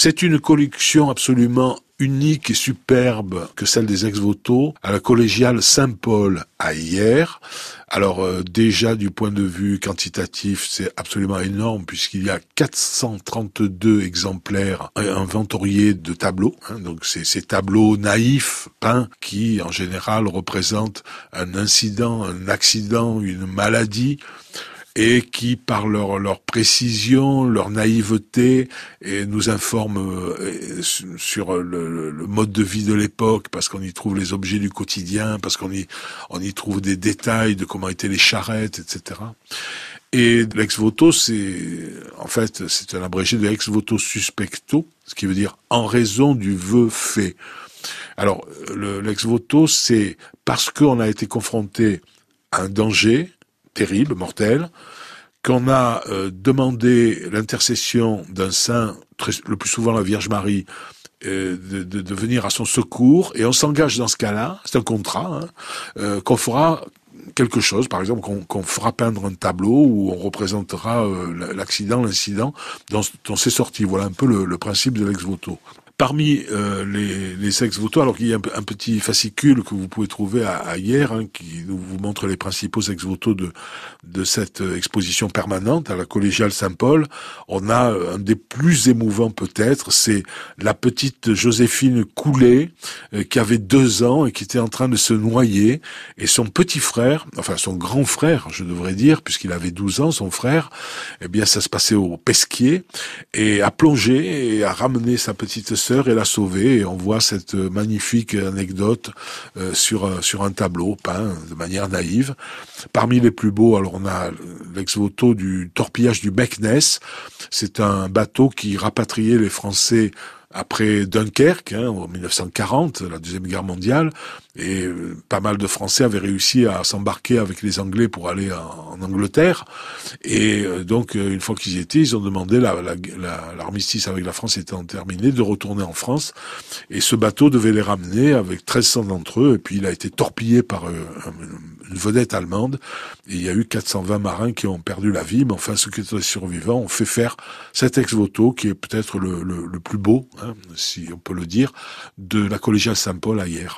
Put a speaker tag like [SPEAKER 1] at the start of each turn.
[SPEAKER 1] C'est une collection absolument unique et superbe que celle des ex-voto à la collégiale Saint-Paul à hier. Alors euh, déjà du point de vue quantitatif, c'est absolument énorme puisqu'il y a 432 exemplaires inventoriés de tableaux. Hein, donc c'est ces tableaux naïfs peints qui en général représentent un incident, un accident, une maladie et qui, par leur, leur précision, leur naïveté, et nous informent euh, sur le, le, mode de vie de l'époque, parce qu'on y trouve les objets du quotidien, parce qu'on y, on y trouve des détails de comment étaient les charrettes, etc. Et l'ex voto, c'est en fait c'est un abrégé de ex voto suspecto, ce qui veut dire en raison du vœu fait. Alors l'ex voto, c'est parce qu'on a été confronté à un danger, terrible, mortel, qu'on a euh, demandé l'intercession d'un saint, le plus souvent la Vierge Marie, euh, de, venir à son secours, et on s'engage dans ce cas-là, c'est un contrat, hein, euh, qu'on fera quelque chose, par exemple qu'on fera peindre un tableau où on représentera l'accident, l'incident dont, dont c'est sorti. Voilà un peu le principe de l'ex-voto. Parmi euh, les, les ex-voto, alors qu'il y a un, petit fascicule que vous pouvez trouver à, hier, hein, qui vous montre les principaux ex-voto de, de cette euh, exposition permanente à la collégiale Saint-Paul, on a euh, un des plus émouvants peut-être, c'est la petite Joséphine Coulet, qui avait deux ans et qui était en train de se noyer, et son petit frère, enfin son grand frère, je devrais dire, puisqu'il avait 12 ans, son frère, eh bien ça se passait au pesquier, et a plongé et a ramené sa petite et l'a sauvé. Et on voit cette magnifique anecdote euh, sur euh, sur un tableau peint de manière naïve. Parmi les plus beaux, alors on a l'ex-voto du torpillage du Meknès. C'est un bateau qui rapatriait les Français après Dunkerque, hein, en 1940, la Deuxième Guerre mondiale, et euh, pas mal de Français avaient réussi à s'embarquer avec les Anglais pour aller en, Angleterre. Et euh, donc, euh, une fois qu'ils y étaient, ils ont demandé, l'armistice la, avec la France étant terminé, de retourner en France. Et ce bateau devait les ramener avec 1300 d'entre eux, et puis il a été torpillé par une vedette allemande. Et il y a eu 420 marins qui ont perdu la vie, mais enfin, ceux qui étaient survivants ont fait faire cet ex-voto, qui est peut-être le, plus beau, hein, si on peut le dire, de la collégiale Saint-Paul à hier.